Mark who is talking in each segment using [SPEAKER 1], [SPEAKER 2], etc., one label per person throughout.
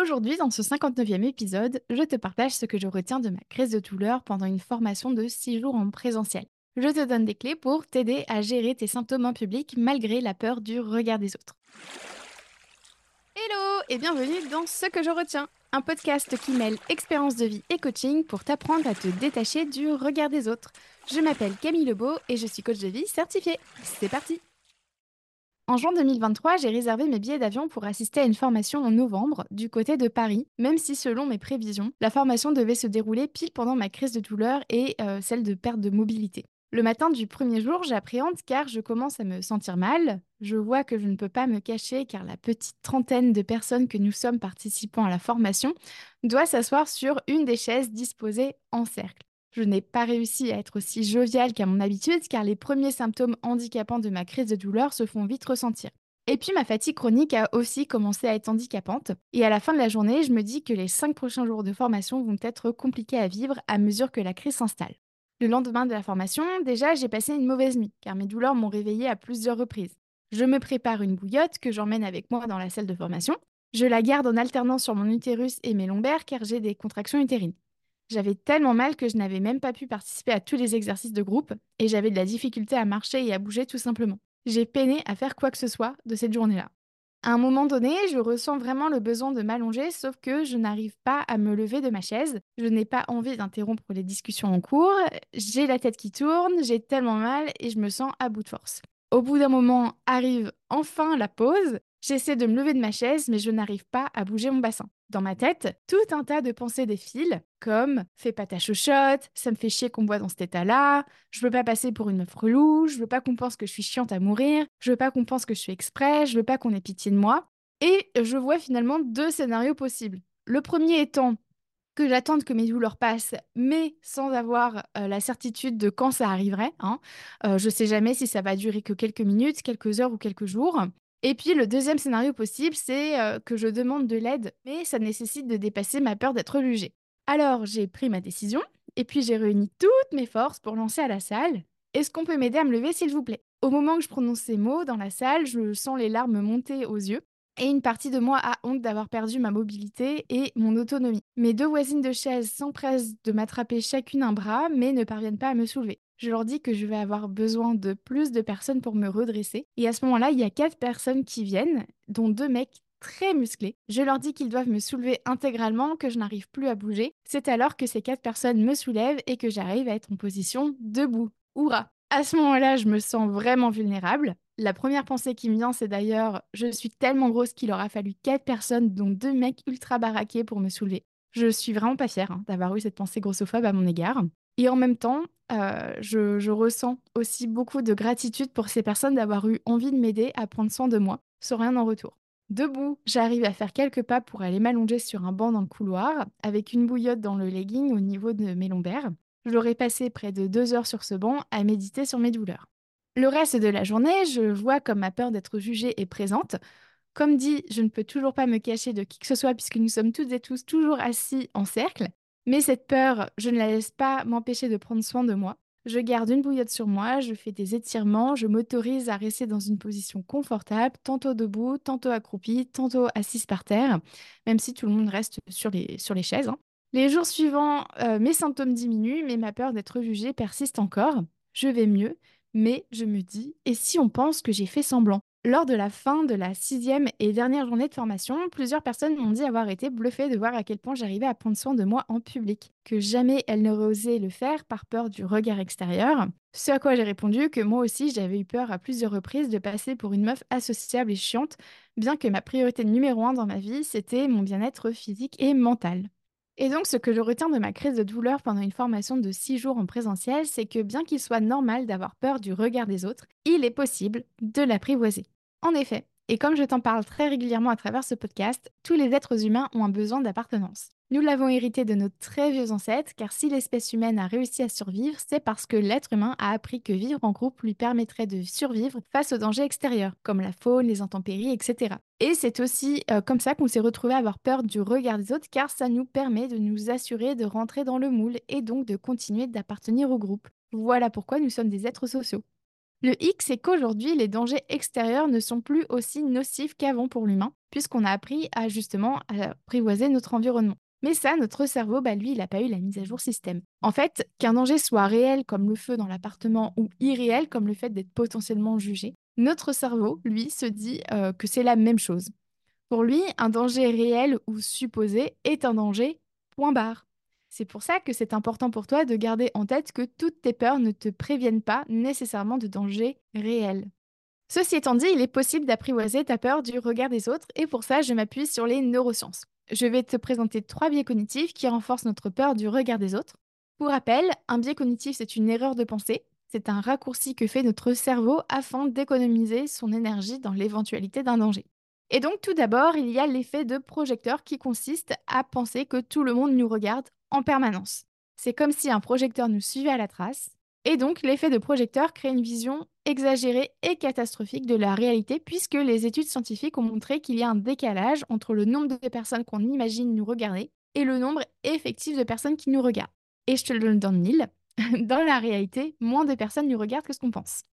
[SPEAKER 1] Aujourd'hui, dans ce 59e épisode, je te partage ce que je retiens de ma crise de douleur pendant une formation de 6 jours en présentiel. Je te donne des clés pour t'aider à gérer tes symptômes en public malgré la peur du regard des autres. Hello et bienvenue dans Ce que je retiens, un podcast qui mêle expérience de vie et coaching pour t'apprendre à te détacher du regard des autres. Je m'appelle Camille Lebeau et je suis coach de vie certifiée. C'est parti en juin 2023, j'ai réservé mes billets d'avion pour assister à une formation en novembre du côté de Paris, même si selon mes prévisions, la formation devait se dérouler pile pendant ma crise de douleur et euh, celle de perte de mobilité. Le matin du premier jour, j'appréhende car je commence à me sentir mal. Je vois que je ne peux pas me cacher car la petite trentaine de personnes que nous sommes participant à la formation doit s'asseoir sur une des chaises disposées en cercle. Je n'ai pas réussi à être aussi joviale qu'à mon habitude car les premiers symptômes handicapants de ma crise de douleur se font vite ressentir. Et puis ma fatigue chronique a aussi commencé à être handicapante. Et à la fin de la journée, je me dis que les cinq prochains jours de formation vont être compliqués à vivre à mesure que la crise s'installe. Le lendemain de la formation, déjà, j'ai passé une mauvaise nuit, car mes douleurs m'ont réveillée à plusieurs reprises. Je me prépare une bouillotte que j'emmène avec moi dans la salle de formation. Je la garde en alternance sur mon utérus et mes lombaires car j'ai des contractions utérines. J'avais tellement mal que je n'avais même pas pu participer à tous les exercices de groupe et j'avais de la difficulté à marcher et à bouger tout simplement. J'ai peiné à faire quoi que ce soit de cette journée-là. À un moment donné, je ressens vraiment le besoin de m'allonger, sauf que je n'arrive pas à me lever de ma chaise. Je n'ai pas envie d'interrompre les discussions en cours. J'ai la tête qui tourne, j'ai tellement mal et je me sens à bout de force. Au bout d'un moment arrive enfin la pause. J'essaie de me lever de ma chaise, mais je n'arrive pas à bouger mon bassin dans ma tête tout un tas de pensées défilent, comme fais pas ta chochotte, ça me fait chier qu'on boit dans cet état-là, je veux pas passer pour une meuf relou, je veux pas qu'on pense que je suis chiante à mourir, je veux pas qu'on pense que je suis exprès, je veux pas qu'on ait pitié de moi. Et je vois finalement deux scénarios possibles. Le premier étant que j'attende que mes douleurs passent, mais sans avoir euh, la certitude de quand ça arriverait. Hein. Euh, je sais jamais si ça va durer que quelques minutes, quelques heures ou quelques jours. Et puis le deuxième scénario possible, c'est euh, que je demande de l'aide, mais ça nécessite de dépasser ma peur d'être jugée. Alors j'ai pris ma décision, et puis j'ai réuni toutes mes forces pour lancer à la salle. Est-ce qu'on peut m'aider à me lever, s'il vous plaît? Au moment que je prononce ces mots dans la salle, je sens les larmes monter aux yeux. Et une partie de moi a honte d'avoir perdu ma mobilité et mon autonomie. Mes deux voisines de chaise s'empressent de m'attraper chacune un bras, mais ne parviennent pas à me soulever je leur dis que je vais avoir besoin de plus de personnes pour me redresser. Et à ce moment-là, il y a quatre personnes qui viennent, dont deux mecs très musclés. Je leur dis qu'ils doivent me soulever intégralement, que je n'arrive plus à bouger. C'est alors que ces quatre personnes me soulèvent et que j'arrive à être en position debout. Hurrah À ce moment-là, je me sens vraiment vulnérable. La première pensée qui me vient, c'est d'ailleurs je suis tellement grosse qu'il aura fallu quatre personnes, dont deux mecs ultra baraqués pour me soulever. Je suis vraiment pas fière hein, d'avoir eu cette pensée grossophobe à mon égard. Et en même temps, euh, je, ressens aussi beaucoup de gratitude pour ces personnes d'avoir eu envie de m'aider à prendre soin de moi, sans rien en retour. Debout, j'arrive à faire quelques pas pour aller m'allonger sur un banc dans le couloir, avec une bouillotte dans le legging au niveau de mes lombaires. Je l'aurais passé près de deux heures sur ce banc à méditer sur mes douleurs. Le reste de la journée, je vois comme ma peur d'être jugée est présente. Comme dit, je ne peux toujours pas me cacher de qui que ce soit puisque nous sommes toutes et tous toujours assis en cercle. Mais cette peur, je ne la laisse pas m'empêcher de prendre soin de moi. Je garde une bouillotte sur moi, je fais des étirements, je m'autorise à rester dans une position confortable, tantôt debout, tantôt accroupi, tantôt assise par terre, même si tout le monde reste sur les, sur les chaises. Hein. Les jours suivants, euh, mes symptômes diminuent, mais ma peur d'être jugée persiste encore. Je vais mieux, mais je me dis, et si on pense que j'ai fait semblant? Lors de la fin de la sixième et dernière journée de formation, plusieurs personnes m'ont dit avoir été bluffées de voir à quel point j'arrivais à prendre soin de moi en public, que jamais elles n'auraient osé le faire par peur du regard extérieur. Ce à quoi j'ai répondu que moi aussi j'avais eu peur à plusieurs reprises de passer pour une meuf associable et chiante, bien que ma priorité numéro un dans ma vie, c'était mon bien-être physique et mental. Et donc, ce que je retiens de ma crise de douleur pendant une formation de six jours en présentiel, c'est que bien qu'il soit normal d'avoir peur du regard des autres, il est possible de l'apprivoiser. En effet, et comme je t'en parle très régulièrement à travers ce podcast, tous les êtres humains ont un besoin d'appartenance. Nous l'avons hérité de nos très vieux ancêtres, car si l'espèce humaine a réussi à survivre, c'est parce que l'être humain a appris que vivre en groupe lui permettrait de survivre face aux dangers extérieurs, comme la faune, les intempéries, etc. Et c'est aussi euh, comme ça qu'on s'est retrouvé à avoir peur du regard des autres, car ça nous permet de nous assurer de rentrer dans le moule et donc de continuer d'appartenir au groupe. Voilà pourquoi nous sommes des êtres sociaux. Le hic, c'est qu'aujourd'hui, les dangers extérieurs ne sont plus aussi nocifs qu'avant pour l'humain, puisqu'on a appris à justement apprivoiser notre environnement. Mais ça, notre cerveau, bah, lui, il n'a pas eu la mise à jour système. En fait, qu'un danger soit réel comme le feu dans l'appartement ou irréel comme le fait d'être potentiellement jugé, notre cerveau, lui, se dit euh, que c'est la même chose. Pour lui, un danger réel ou supposé est un danger, point barre. C'est pour ça que c'est important pour toi de garder en tête que toutes tes peurs ne te préviennent pas nécessairement de dangers réels. Ceci étant dit, il est possible d'apprivoiser ta peur du regard des autres et pour ça, je m'appuie sur les neurosciences. Je vais te présenter trois biais cognitifs qui renforcent notre peur du regard des autres. Pour rappel, un biais cognitif, c'est une erreur de pensée. C'est un raccourci que fait notre cerveau afin d'économiser son énergie dans l'éventualité d'un danger. Et donc tout d'abord, il y a l'effet de projecteur qui consiste à penser que tout le monde nous regarde en permanence. C'est comme si un projecteur nous suivait à la trace. Et donc l'effet de projecteur crée une vision exagérée et catastrophique de la réalité puisque les études scientifiques ont montré qu'il y a un décalage entre le nombre de personnes qu'on imagine nous regarder et le nombre effectif de personnes qui nous regardent. Et je te le donne dans le mille, dans la réalité, moins de personnes nous regardent que ce qu'on pense.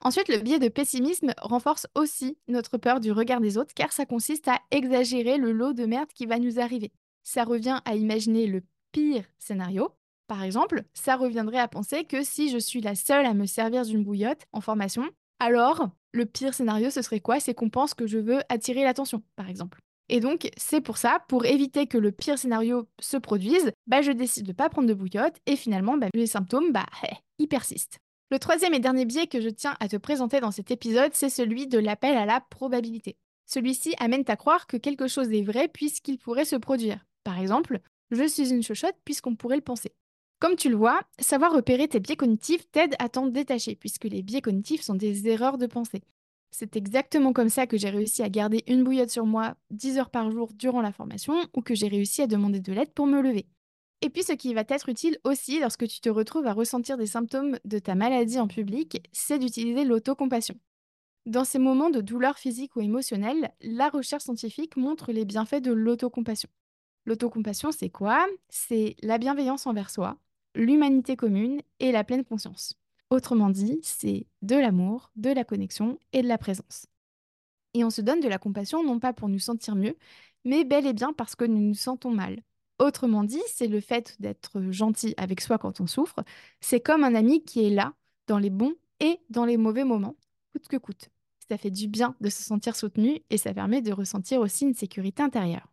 [SPEAKER 1] Ensuite, le biais de pessimisme renforce aussi notre peur du regard des autres car ça consiste à exagérer le lot de merde qui va nous arriver. Ça revient à imaginer le pire scénario. Par exemple, ça reviendrait à penser que si je suis la seule à me servir d'une bouillotte en formation, alors le pire scénario ce serait quoi? C'est qu'on pense que je veux attirer l'attention, par exemple. Et donc, c'est pour ça, pour éviter que le pire scénario se produise, bah, je décide de ne pas prendre de bouillotte et finalement, bah, les symptômes, bah, ils persistent. Le troisième et dernier biais que je tiens à te présenter dans cet épisode, c'est celui de l'appel à la probabilité. Celui-ci amène à croire que quelque chose est vrai puisqu'il pourrait se produire. Par exemple, je suis une chochotte puisqu'on pourrait le penser. Comme tu le vois, savoir repérer tes biais cognitifs t'aide à t'en détacher puisque les biais cognitifs sont des erreurs de pensée. C'est exactement comme ça que j'ai réussi à garder une bouillotte sur moi 10 heures par jour durant la formation ou que j'ai réussi à demander de l'aide pour me lever. Et puis ce qui va t'être utile aussi lorsque tu te retrouves à ressentir des symptômes de ta maladie en public, c'est d'utiliser l'autocompassion. Dans ces moments de douleur physique ou émotionnelle, la recherche scientifique montre les bienfaits de l'autocompassion. L'autocompassion, c'est quoi? C'est la bienveillance envers soi, l'humanité commune et la pleine conscience. Autrement dit, c'est de l'amour, de la connexion et de la présence. Et on se donne de la compassion non pas pour nous sentir mieux, mais bel et bien parce que nous nous sentons mal, Autrement dit, c'est le fait d'être gentil avec soi quand on souffre. C'est comme un ami qui est là, dans les bons et dans les mauvais moments, coûte que coûte. Ça fait du bien de se sentir soutenu et ça permet de ressentir aussi une sécurité intérieure.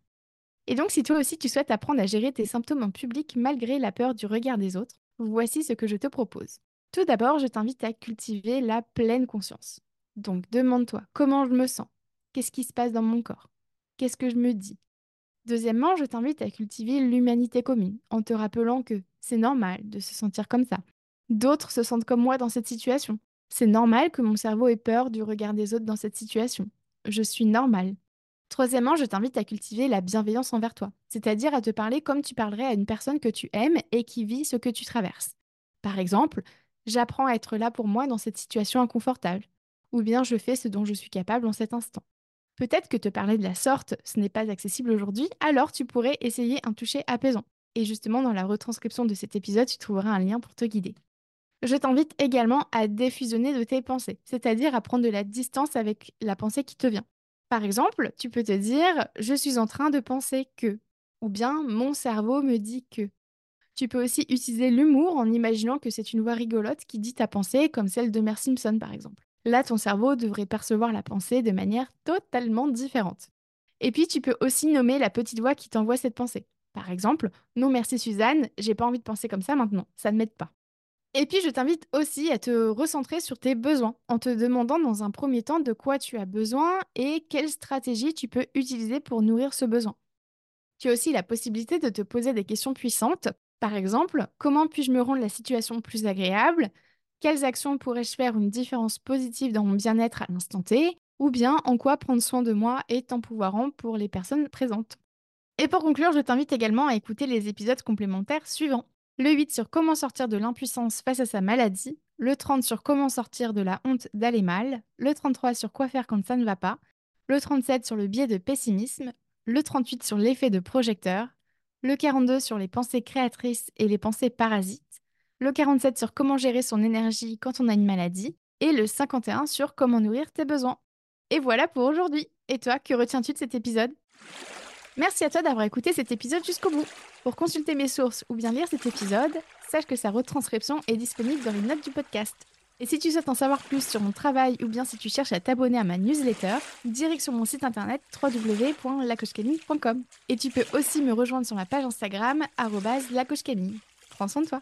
[SPEAKER 1] Et donc, si toi aussi tu souhaites apprendre à gérer tes symptômes en public malgré la peur du regard des autres, voici ce que je te propose. Tout d'abord, je t'invite à cultiver la pleine conscience. Donc, demande-toi comment je me sens? Qu'est-ce qui se passe dans mon corps? Qu'est-ce que je me dis? Deuxièmement, je t'invite à cultiver l'humanité commune en te rappelant que c'est normal de se sentir comme ça. D'autres se sentent comme moi dans cette situation. C'est normal que mon cerveau ait peur du regard des autres dans cette situation. Je suis normal. Troisièmement, je t'invite à cultiver la bienveillance envers toi, c'est-à-dire à te parler comme tu parlerais à une personne que tu aimes et qui vit ce que tu traverses. Par exemple, j'apprends à être là pour moi dans cette situation inconfortable, ou bien je fais ce dont je suis capable en cet instant. Peut-être que te parler de la sorte, ce n'est pas accessible aujourd'hui, alors tu pourrais essayer un toucher apaisant. Et justement, dans la retranscription de cet épisode, tu trouveras un lien pour te guider. Je t'invite également à défusionner de tes pensées, c'est-à-dire à prendre de la distance avec la pensée qui te vient. Par exemple, tu peux te dire je suis en train de penser que, ou bien mon cerveau me dit que. Tu peux aussi utiliser l'humour en imaginant que c'est une voix rigolote qui dit ta pensée, comme celle de Mère Simpson par exemple. Là, ton cerveau devrait percevoir la pensée de manière totalement différente. Et puis, tu peux aussi nommer la petite voix qui t'envoie cette pensée. Par exemple, non merci Suzanne, j'ai pas envie de penser comme ça maintenant, ça ne m'aide pas. Et puis, je t'invite aussi à te recentrer sur tes besoins en te demandant dans un premier temps de quoi tu as besoin et quelle stratégie tu peux utiliser pour nourrir ce besoin. Tu as aussi la possibilité de te poser des questions puissantes. Par exemple, comment puis-je me rendre la situation plus agréable? Quelles actions pourrais-je faire une différence positive dans mon bien-être à l'instant T? Ou bien en quoi prendre soin de moi est empouvoirant pour les personnes présentes? Et pour conclure, je t'invite également à écouter les épisodes complémentaires suivants. Le 8 sur comment sortir de l'impuissance face à sa maladie, le 30 sur comment sortir de la honte d'aller mal, le 33 sur quoi faire quand ça ne va pas, le 37 sur le biais de pessimisme, le 38 sur l'effet de projecteur, le 42 sur les pensées créatrices et les pensées parasites, le 47 sur comment gérer son énergie quand on a une maladie, et le 51 sur comment nourrir tes besoins. Et voilà pour aujourd'hui. Et toi, que retiens-tu de cet épisode? Merci à toi d'avoir écouté cet épisode jusqu'au bout. Pour consulter mes sources ou bien lire cet épisode, sache que sa retranscription est disponible dans les notes du podcast. Et si tu souhaites en savoir plus sur mon travail ou bien si tu cherches à t'abonner à ma newsletter, direction mon site internet www.lacochecamille.com. Et tu peux aussi me rejoindre sur ma page Instagram, lacochecamille. Prends soin de toi.